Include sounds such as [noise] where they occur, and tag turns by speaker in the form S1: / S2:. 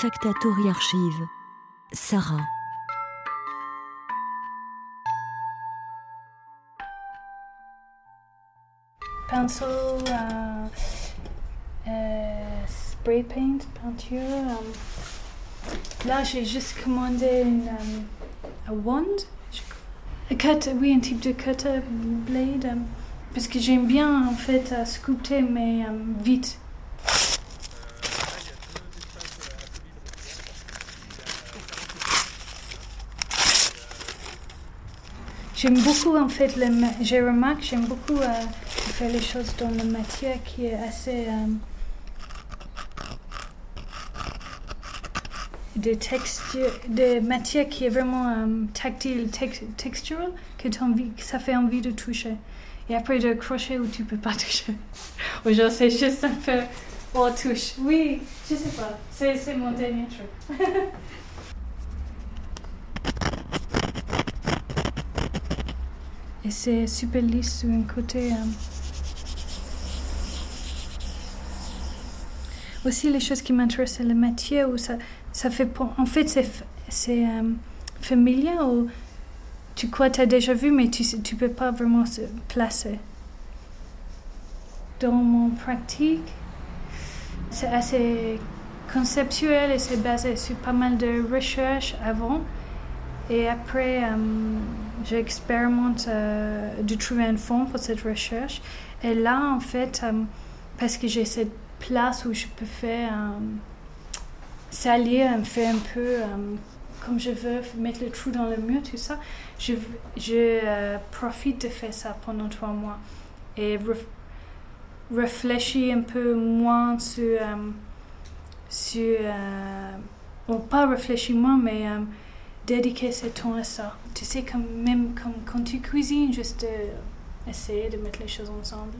S1: Factatori Archive. Sarah.
S2: Pinceau, euh, euh, spray paint, peinture. euh. Là, j'ai juste commandé une euh, wand. Un cut, oui, un type de cutter blade. euh, parce que j'aime bien, en fait, euh, sculpter, mais euh, vite. J'aime beaucoup, en fait, le j'ai remarqué, j'aime beaucoup euh, faire les choses dans la matière qui est assez. euh, de texture, de matière qui est vraiment euh, tactile, tex- textural, que, que ça fait envie de toucher. Et après de crochet où tu peux pas [laughs] toucher. Ou genre c'est juste un peu on touche. Oui, je sais pas. C'est mon dernier truc. [laughs] Et c'est super lisse sur un côté. euh. Aussi, les choses qui m'intéressent, c'est la matière où ça, ça fait. En fait, c'est, c'est euh, familier ou tu crois tu as déjà vu, mais tu ne peux pas vraiment se placer. Dans mon pratique, c'est assez conceptuel et c'est basé sur pas mal de recherches avant. Et après, euh, j'expérimente euh, de trouver un fond pour cette recherche. Et là, en fait, euh, parce que j'ai cette place où je peux faire salir, faire un peu comme je veux, mettre le trou dans le mur, tout ça, je, je profite de faire ça pendant trois mois. Et réfléchir un peu moins sur... euh, sur bon, pas réfléchir moins, mais dédiquer ce temps à ça. Tu sais, comme, même comme quand tu cuisines, juste euh, essayer de mettre les choses ensemble.